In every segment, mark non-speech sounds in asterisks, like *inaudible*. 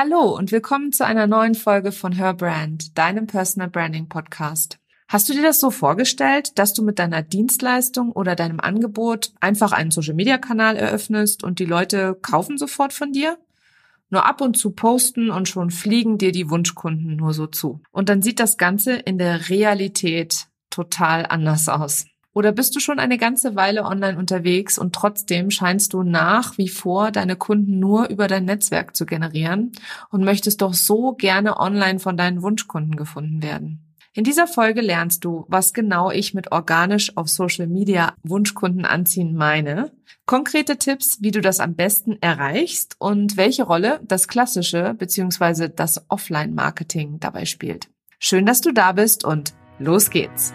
Hallo und willkommen zu einer neuen Folge von Her Brand, deinem Personal Branding Podcast. Hast du dir das so vorgestellt, dass du mit deiner Dienstleistung oder deinem Angebot einfach einen Social-Media-Kanal eröffnest und die Leute kaufen sofort von dir? Nur ab und zu posten und schon fliegen dir die Wunschkunden nur so zu. Und dann sieht das Ganze in der Realität total anders aus. Oder bist du schon eine ganze Weile online unterwegs und trotzdem scheinst du nach wie vor deine Kunden nur über dein Netzwerk zu generieren und möchtest doch so gerne online von deinen Wunschkunden gefunden werden? In dieser Folge lernst du, was genau ich mit organisch auf Social Media Wunschkunden anziehen meine, konkrete Tipps, wie du das am besten erreichst und welche Rolle das klassische bzw. das Offline-Marketing dabei spielt. Schön, dass du da bist und los geht's!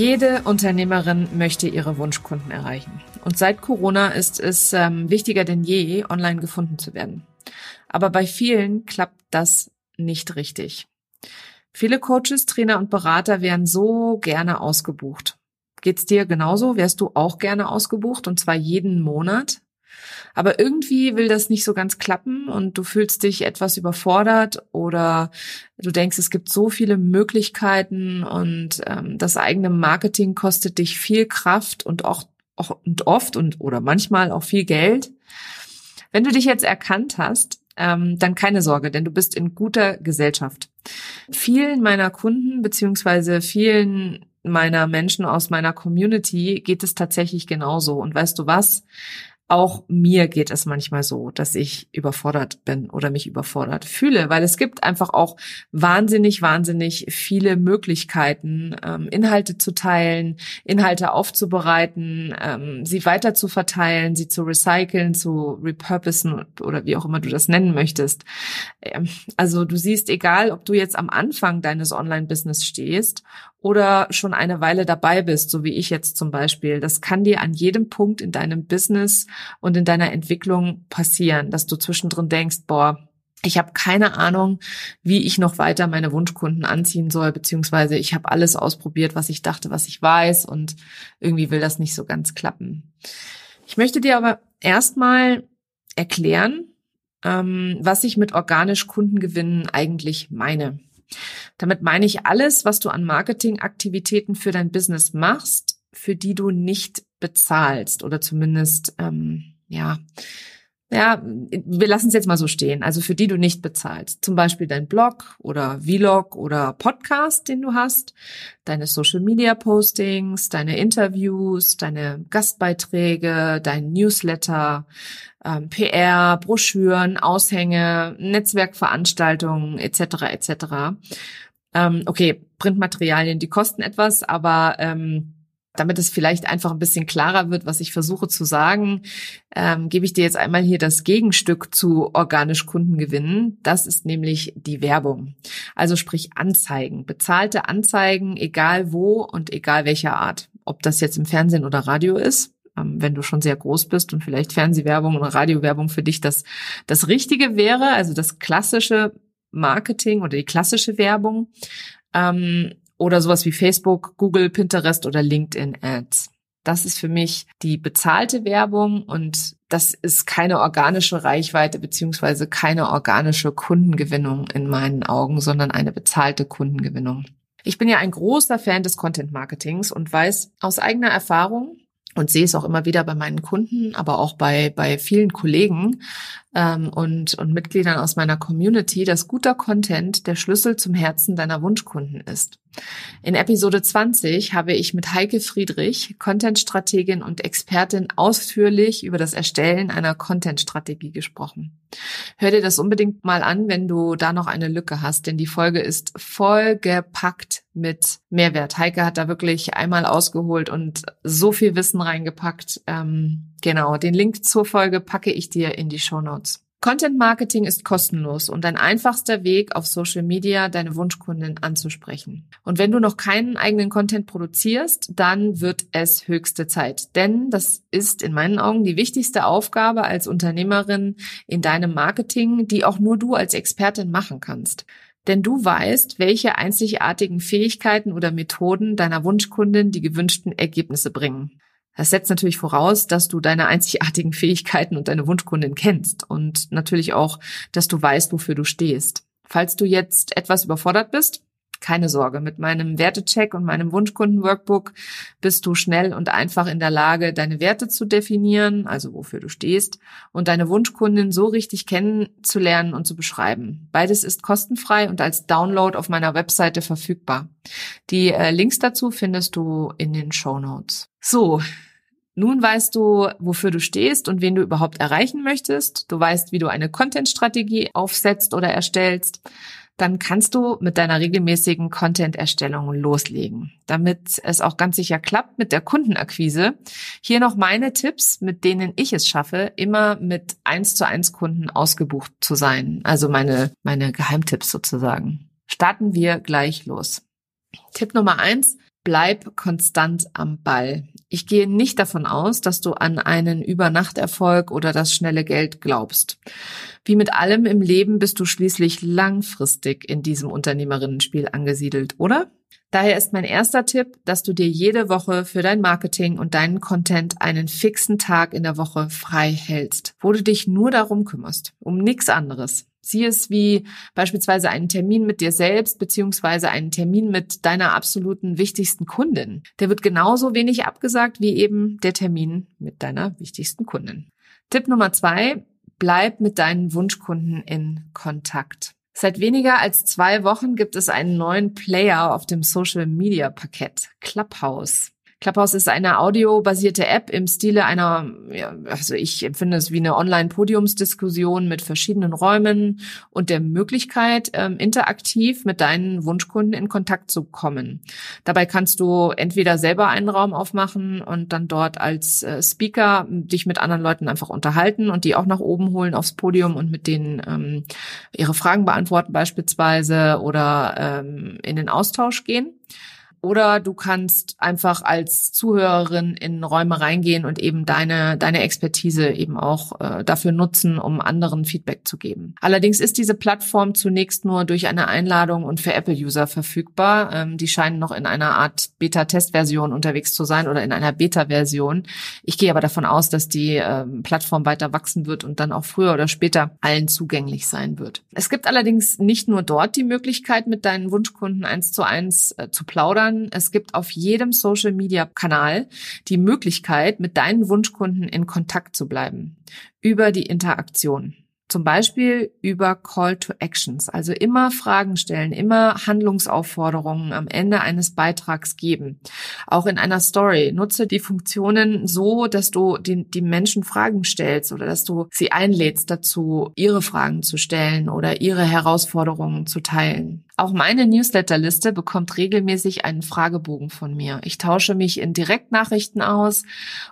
Jede Unternehmerin möchte ihre Wunschkunden erreichen. Und seit Corona ist es ähm, wichtiger denn je, online gefunden zu werden. Aber bei vielen klappt das nicht richtig. Viele Coaches, Trainer und Berater werden so gerne ausgebucht. Geht's dir genauso? Wärst du auch gerne ausgebucht und zwar jeden Monat? Aber irgendwie will das nicht so ganz klappen und du fühlst dich etwas überfordert oder du denkst, es gibt so viele Möglichkeiten und ähm, das eigene Marketing kostet dich viel Kraft und auch, auch und oft und oder manchmal auch viel Geld. Wenn du dich jetzt erkannt hast, ähm, dann keine Sorge, denn du bist in guter Gesellschaft. Vielen meiner Kunden beziehungsweise vielen meiner Menschen aus meiner Community geht es tatsächlich genauso. Und weißt du was? Auch mir geht es manchmal so, dass ich überfordert bin oder mich überfordert fühle, weil es gibt einfach auch wahnsinnig, wahnsinnig viele Möglichkeiten, ähm, Inhalte zu teilen, Inhalte aufzubereiten, ähm, sie weiter zu verteilen, sie zu recyceln, zu repurposen oder wie auch immer du das nennen möchtest. Ähm, also du siehst, egal ob du jetzt am Anfang deines Online-Business stehst oder schon eine Weile dabei bist, so wie ich jetzt zum Beispiel. Das kann dir an jedem Punkt in deinem Business und in deiner Entwicklung passieren, dass du zwischendrin denkst, boah, ich habe keine Ahnung, wie ich noch weiter meine Wunschkunden anziehen soll, beziehungsweise ich habe alles ausprobiert, was ich dachte, was ich weiß und irgendwie will das nicht so ganz klappen. Ich möchte dir aber erstmal erklären, ähm, was ich mit organisch Kundengewinnen eigentlich meine. Damit meine ich alles, was du an Marketingaktivitäten für dein Business machst, für die du nicht bezahlst oder zumindest ähm, ja ja, wir lassen es jetzt mal so stehen. Also für die du nicht bezahlst. Zum Beispiel dein Blog oder Vlog oder Podcast, den du hast, deine Social Media Postings, deine Interviews, deine Gastbeiträge, dein Newsletter, ähm, PR, Broschüren, Aushänge, Netzwerkveranstaltungen etc. etc. Ähm, okay, Printmaterialien, die kosten etwas, aber ähm, damit es vielleicht einfach ein bisschen klarer wird, was ich versuche zu sagen, ähm, gebe ich dir jetzt einmal hier das Gegenstück zu organisch Kunden gewinnen. Das ist nämlich die Werbung. Also sprich Anzeigen, bezahlte Anzeigen, egal wo und egal welcher Art. Ob das jetzt im Fernsehen oder Radio ist, ähm, wenn du schon sehr groß bist und vielleicht Fernsehwerbung oder Radiowerbung für dich das, das Richtige wäre, also das klassische Marketing oder die klassische Werbung. Ähm, oder sowas wie Facebook, Google, Pinterest oder LinkedIn Ads. Das ist für mich die bezahlte Werbung und das ist keine organische Reichweite beziehungsweise keine organische Kundengewinnung in meinen Augen, sondern eine bezahlte Kundengewinnung. Ich bin ja ein großer Fan des Content Marketings und weiß aus eigener Erfahrung und sehe es auch immer wieder bei meinen Kunden, aber auch bei, bei vielen Kollegen, ähm, und, und Mitgliedern aus meiner Community, dass guter Content der Schlüssel zum Herzen deiner Wunschkunden ist. In Episode 20 habe ich mit Heike Friedrich, Content-Strategin und Expertin, ausführlich über das Erstellen einer Content-Strategie gesprochen. Hör dir das unbedingt mal an, wenn du da noch eine Lücke hast, denn die Folge ist voll gepackt mit Mehrwert. Heike hat da wirklich einmal ausgeholt und so viel Wissen reingepackt. Ähm, genau, den Link zur Folge packe ich dir in die Show Notes. Content Marketing ist kostenlos und ein einfachster Weg, auf Social Media deine Wunschkunden anzusprechen. Und wenn du noch keinen eigenen Content produzierst, dann wird es höchste Zeit. Denn das ist in meinen Augen die wichtigste Aufgabe als Unternehmerin in deinem Marketing, die auch nur du als Expertin machen kannst. Denn du weißt, welche einzigartigen Fähigkeiten oder Methoden deiner Wunschkundin die gewünschten Ergebnisse bringen. Das setzt natürlich voraus, dass du deine einzigartigen Fähigkeiten und deine Wunschkundin kennst und natürlich auch, dass du weißt, wofür du stehst. Falls du jetzt etwas überfordert bist, keine Sorge, mit meinem Wertecheck und meinem Wunschkunden-Workbook bist du schnell und einfach in der Lage, deine Werte zu definieren, also wofür du stehst, und deine Wunschkundin so richtig kennenzulernen und zu beschreiben. Beides ist kostenfrei und als Download auf meiner Webseite verfügbar. Die äh, Links dazu findest du in den Show Notes. So, nun weißt du, wofür du stehst und wen du überhaupt erreichen möchtest. Du weißt, wie du eine Content-Strategie aufsetzt oder erstellst. Dann kannst du mit deiner regelmäßigen Content-Erstellung loslegen, damit es auch ganz sicher klappt mit der Kundenakquise. Hier noch meine Tipps, mit denen ich es schaffe, immer mit eins zu eins Kunden ausgebucht zu sein. Also meine, meine Geheimtipps sozusagen. Starten wir gleich los. Tipp Nummer eins, bleib konstant am Ball. Ich gehe nicht davon aus, dass du an einen Übernachterfolg oder das schnelle Geld glaubst. Wie mit allem im Leben bist du schließlich langfristig in diesem Unternehmerinnenspiel angesiedelt, oder? Daher ist mein erster Tipp, dass du dir jede Woche für dein Marketing und deinen Content einen fixen Tag in der Woche frei hältst, wo du dich nur darum kümmerst, um nichts anderes. Sieh es wie beispielsweise einen Termin mit dir selbst beziehungsweise einen Termin mit deiner absoluten wichtigsten Kundin. Der wird genauso wenig abgesagt wie eben der Termin mit deiner wichtigsten Kundin. Tipp Nummer zwei, bleib mit deinen Wunschkunden in Kontakt. Seit weniger als zwei Wochen gibt es einen neuen Player auf dem Social Media Parkett, Clubhouse. Clubhouse ist eine audiobasierte App im Stile einer, ja, also ich empfinde es wie eine Online-Podiumsdiskussion mit verschiedenen Räumen und der Möglichkeit, ähm, interaktiv mit deinen Wunschkunden in Kontakt zu kommen. Dabei kannst du entweder selber einen Raum aufmachen und dann dort als äh, Speaker dich mit anderen Leuten einfach unterhalten und die auch nach oben holen aufs Podium und mit denen ähm, ihre Fragen beantworten beispielsweise oder ähm, in den Austausch gehen. Oder du kannst einfach als Zuhörerin in Räume reingehen und eben deine, deine Expertise eben auch äh, dafür nutzen, um anderen Feedback zu geben. Allerdings ist diese Plattform zunächst nur durch eine Einladung und für Apple-User verfügbar. Ähm, die scheinen noch in einer Art Beta-Test-Version unterwegs zu sein oder in einer Beta-Version. Ich gehe aber davon aus, dass die ähm, Plattform weiter wachsen wird und dann auch früher oder später allen zugänglich sein wird. Es gibt allerdings nicht nur dort die Möglichkeit, mit deinen Wunschkunden eins zu eins äh, zu plaudern, sondern es gibt auf jedem Social Media Kanal die Möglichkeit, mit deinen Wunschkunden in Kontakt zu bleiben über die Interaktion. Zum Beispiel über Call to Actions, also immer Fragen stellen, immer Handlungsaufforderungen am Ende eines Beitrags geben. Auch in einer Story nutze die Funktionen so, dass du die, die Menschen Fragen stellst oder dass du sie einlädst dazu, ihre Fragen zu stellen oder ihre Herausforderungen zu teilen. Auch meine Newsletterliste bekommt regelmäßig einen Fragebogen von mir. Ich tausche mich in Direktnachrichten aus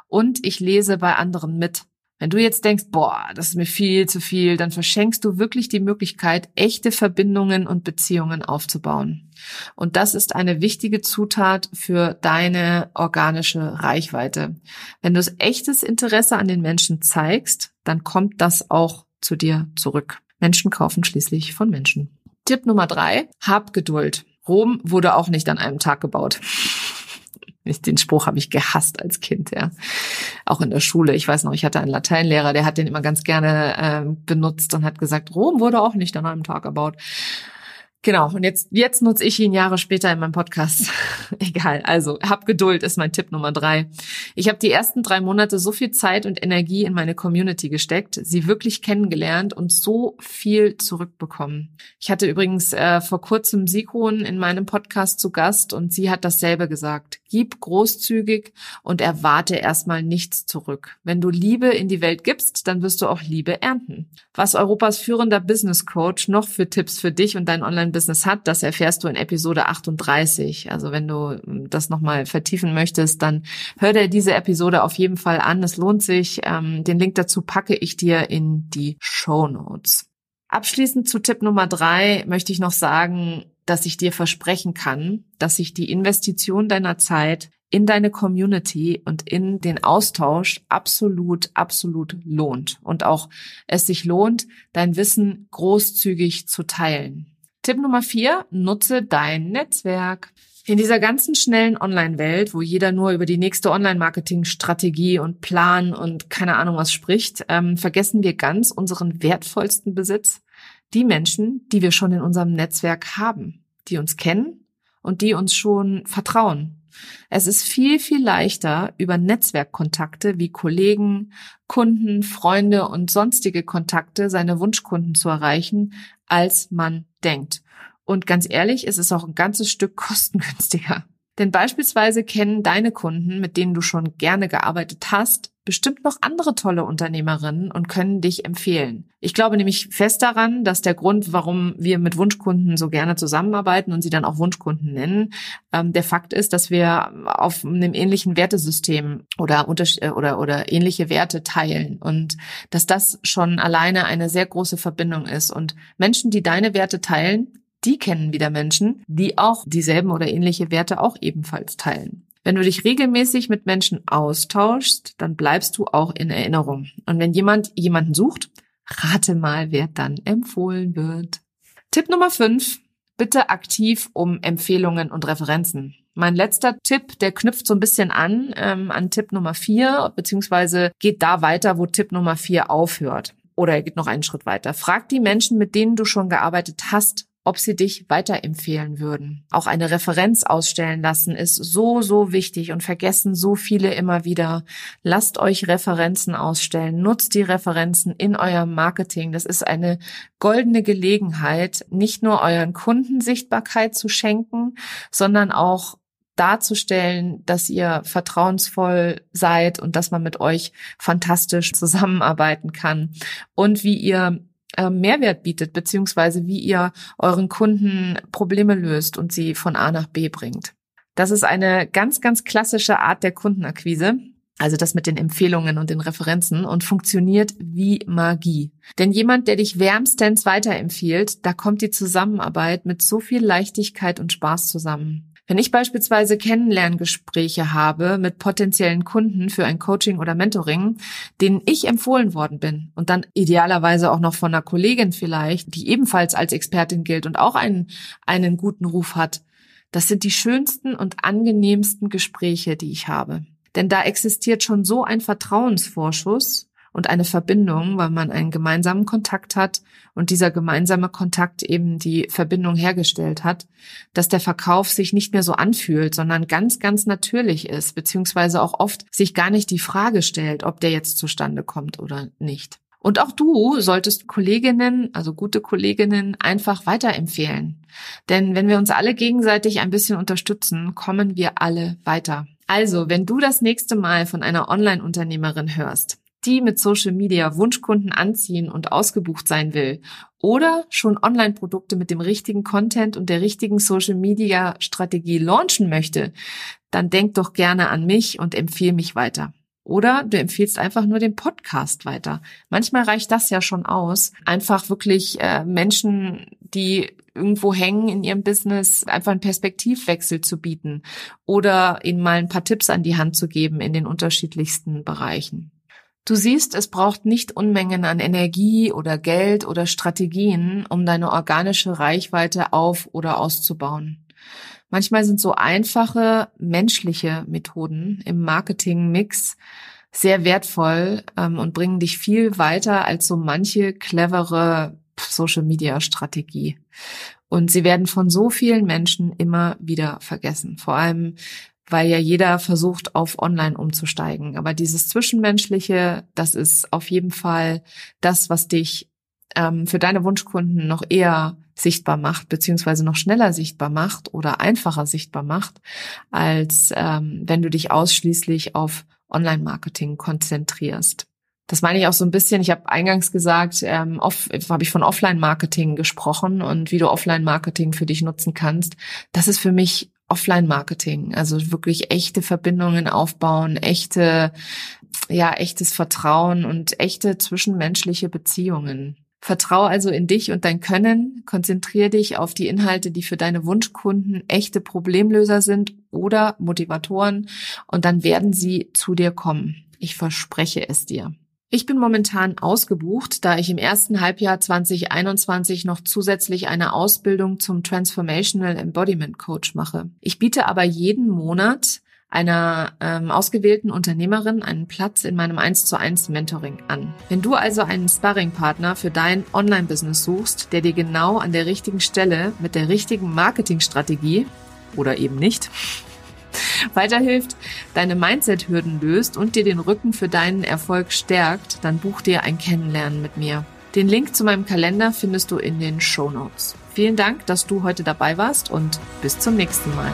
und ich lese bei anderen mit. Wenn du jetzt denkst, boah, das ist mir viel zu viel, dann verschenkst du wirklich die Möglichkeit, echte Verbindungen und Beziehungen aufzubauen. Und das ist eine wichtige Zutat für deine organische Reichweite. Wenn du echtes Interesse an den Menschen zeigst, dann kommt das auch zu dir zurück. Menschen kaufen schließlich von Menschen. Tipp Nummer drei, hab Geduld. Rom wurde auch nicht an einem Tag gebaut. Den Spruch habe ich gehasst als Kind, ja. Auch in der Schule. Ich weiß noch, ich hatte einen Lateinlehrer, der hat den immer ganz gerne äh, benutzt und hat gesagt, Rom wurde auch nicht an einem Tag erbaut. Genau, und jetzt, jetzt nutze ich ihn Jahre später in meinem Podcast. *laughs* Egal, also hab Geduld ist mein Tipp Nummer drei. Ich habe die ersten drei Monate so viel Zeit und Energie in meine Community gesteckt, sie wirklich kennengelernt und so viel zurückbekommen. Ich hatte übrigens äh, vor kurzem Sikron in meinem Podcast zu Gast und sie hat dasselbe gesagt. Gib großzügig und erwarte erstmal nichts zurück. Wenn du Liebe in die Welt gibst, dann wirst du auch Liebe ernten. Was Europas führender Business Coach noch für Tipps für dich und dein Online Online-Business hat, das erfährst du in Episode 38. Also wenn du ähm, das nochmal vertiefen möchtest, dann hör dir diese Episode auf jeden Fall an. Es lohnt sich. Ähm, den Link dazu packe ich dir in die Show Notes. Abschließend zu Tipp Nummer drei möchte ich noch sagen, dass ich dir versprechen kann, dass sich die Investition deiner Zeit in deine Community und in den Austausch absolut, absolut lohnt. Und auch es sich lohnt, dein Wissen großzügig zu teilen. Tipp Nummer vier, nutze dein Netzwerk. In dieser ganzen schnellen Online-Welt, wo jeder nur über die nächste Online-Marketing-Strategie und Plan und keine Ahnung was spricht, ähm, vergessen wir ganz unseren wertvollsten Besitz, die Menschen, die wir schon in unserem Netzwerk haben, die uns kennen und die uns schon vertrauen. Es ist viel, viel leichter, über Netzwerkkontakte wie Kollegen, Kunden, Freunde und sonstige Kontakte seine Wunschkunden zu erreichen, als man denkt. Und ganz ehrlich, es ist auch ein ganzes Stück *laughs* kostengünstiger. Denn beispielsweise kennen deine Kunden, mit denen du schon gerne gearbeitet hast, bestimmt noch andere tolle Unternehmerinnen und können dich empfehlen. Ich glaube nämlich fest daran, dass der Grund, warum wir mit Wunschkunden so gerne zusammenarbeiten und sie dann auch Wunschkunden nennen, ähm, der Fakt ist, dass wir auf einem ähnlichen Wertesystem oder, äh, oder, oder ähnliche Werte teilen und dass das schon alleine eine sehr große Verbindung ist. Und Menschen, die deine Werte teilen, die kennen wieder Menschen, die auch dieselben oder ähnliche Werte auch ebenfalls teilen. Wenn du dich regelmäßig mit Menschen austauschst, dann bleibst du auch in Erinnerung. Und wenn jemand jemanden sucht, rate mal, wer dann empfohlen wird. Tipp Nummer 5. Bitte aktiv um Empfehlungen und Referenzen. Mein letzter Tipp, der knüpft so ein bisschen an ähm, an Tipp Nummer 4, beziehungsweise geht da weiter, wo Tipp Nummer 4 aufhört. Oder er geht noch einen Schritt weiter. Frag die Menschen, mit denen du schon gearbeitet hast, ob sie dich weiterempfehlen würden. Auch eine Referenz ausstellen lassen ist so, so wichtig und vergessen so viele immer wieder. Lasst euch Referenzen ausstellen. Nutzt die Referenzen in eurem Marketing. Das ist eine goldene Gelegenheit, nicht nur euren Kunden Sichtbarkeit zu schenken, sondern auch darzustellen, dass ihr vertrauensvoll seid und dass man mit euch fantastisch zusammenarbeiten kann und wie ihr äh, Mehrwert bietet, beziehungsweise wie ihr euren Kunden Probleme löst und sie von A nach B bringt. Das ist eine ganz, ganz klassische Art der Kundenakquise. Also das mit den Empfehlungen und den Referenzen und funktioniert wie Magie. Denn jemand, der dich wärmstens weiterempfiehlt, da kommt die Zusammenarbeit mit so viel Leichtigkeit und Spaß zusammen. Wenn ich beispielsweise Kennenlerngespräche habe mit potenziellen Kunden für ein Coaching oder Mentoring, denen ich empfohlen worden bin und dann idealerweise auch noch von einer Kollegin vielleicht, die ebenfalls als Expertin gilt und auch einen, einen guten Ruf hat, das sind die schönsten und angenehmsten Gespräche, die ich habe. Denn da existiert schon so ein Vertrauensvorschuss, und eine Verbindung, weil man einen gemeinsamen Kontakt hat und dieser gemeinsame Kontakt eben die Verbindung hergestellt hat, dass der Verkauf sich nicht mehr so anfühlt, sondern ganz, ganz natürlich ist, beziehungsweise auch oft sich gar nicht die Frage stellt, ob der jetzt zustande kommt oder nicht. Und auch du solltest Kolleginnen, also gute Kolleginnen, einfach weiterempfehlen. Denn wenn wir uns alle gegenseitig ein bisschen unterstützen, kommen wir alle weiter. Also, wenn du das nächste Mal von einer Online-Unternehmerin hörst, die mit Social Media Wunschkunden anziehen und ausgebucht sein will oder schon Online-Produkte mit dem richtigen Content und der richtigen Social Media Strategie launchen möchte, dann denk doch gerne an mich und empfehle mich weiter. Oder du empfiehlst einfach nur den Podcast weiter. Manchmal reicht das ja schon aus, einfach wirklich äh, Menschen, die irgendwo hängen in ihrem Business, einfach einen Perspektivwechsel zu bieten oder ihnen mal ein paar Tipps an die Hand zu geben in den unterschiedlichsten Bereichen. Du siehst, es braucht nicht Unmengen an Energie oder Geld oder Strategien, um deine organische Reichweite auf oder auszubauen. Manchmal sind so einfache menschliche Methoden im Marketing-Mix sehr wertvoll ähm, und bringen dich viel weiter als so manche clevere Social-Media-Strategie. Und sie werden von so vielen Menschen immer wieder vergessen. Vor allem, weil ja jeder versucht, auf Online umzusteigen. Aber dieses Zwischenmenschliche, das ist auf jeden Fall das, was dich ähm, für deine Wunschkunden noch eher sichtbar macht, beziehungsweise noch schneller sichtbar macht oder einfacher sichtbar macht, als ähm, wenn du dich ausschließlich auf Online-Marketing konzentrierst. Das meine ich auch so ein bisschen. Ich habe eingangs gesagt, ähm, off, habe ich von Offline-Marketing gesprochen und wie du Offline-Marketing für dich nutzen kannst. Das ist für mich Offline-Marketing, also wirklich echte Verbindungen aufbauen, echte, ja, echtes Vertrauen und echte zwischenmenschliche Beziehungen. Vertrau also in dich und dein Können, konzentriere dich auf die Inhalte, die für deine Wunschkunden echte Problemlöser sind oder Motivatoren und dann werden sie zu dir kommen. Ich verspreche es dir. Ich bin momentan ausgebucht, da ich im ersten Halbjahr 2021 noch zusätzlich eine Ausbildung zum Transformational Embodiment Coach mache. Ich biete aber jeden Monat einer ähm, ausgewählten Unternehmerin einen Platz in meinem 1 zu 1 Mentoring an. Wenn du also einen Sparringpartner für dein Online-Business suchst, der dir genau an der richtigen Stelle mit der richtigen Marketingstrategie oder eben nicht weiterhilft, deine Mindset-Hürden löst und dir den Rücken für deinen Erfolg stärkt, dann buch dir ein Kennenlernen mit mir. Den Link zu meinem Kalender findest du in den Show Notes. Vielen Dank, dass du heute dabei warst und bis zum nächsten Mal.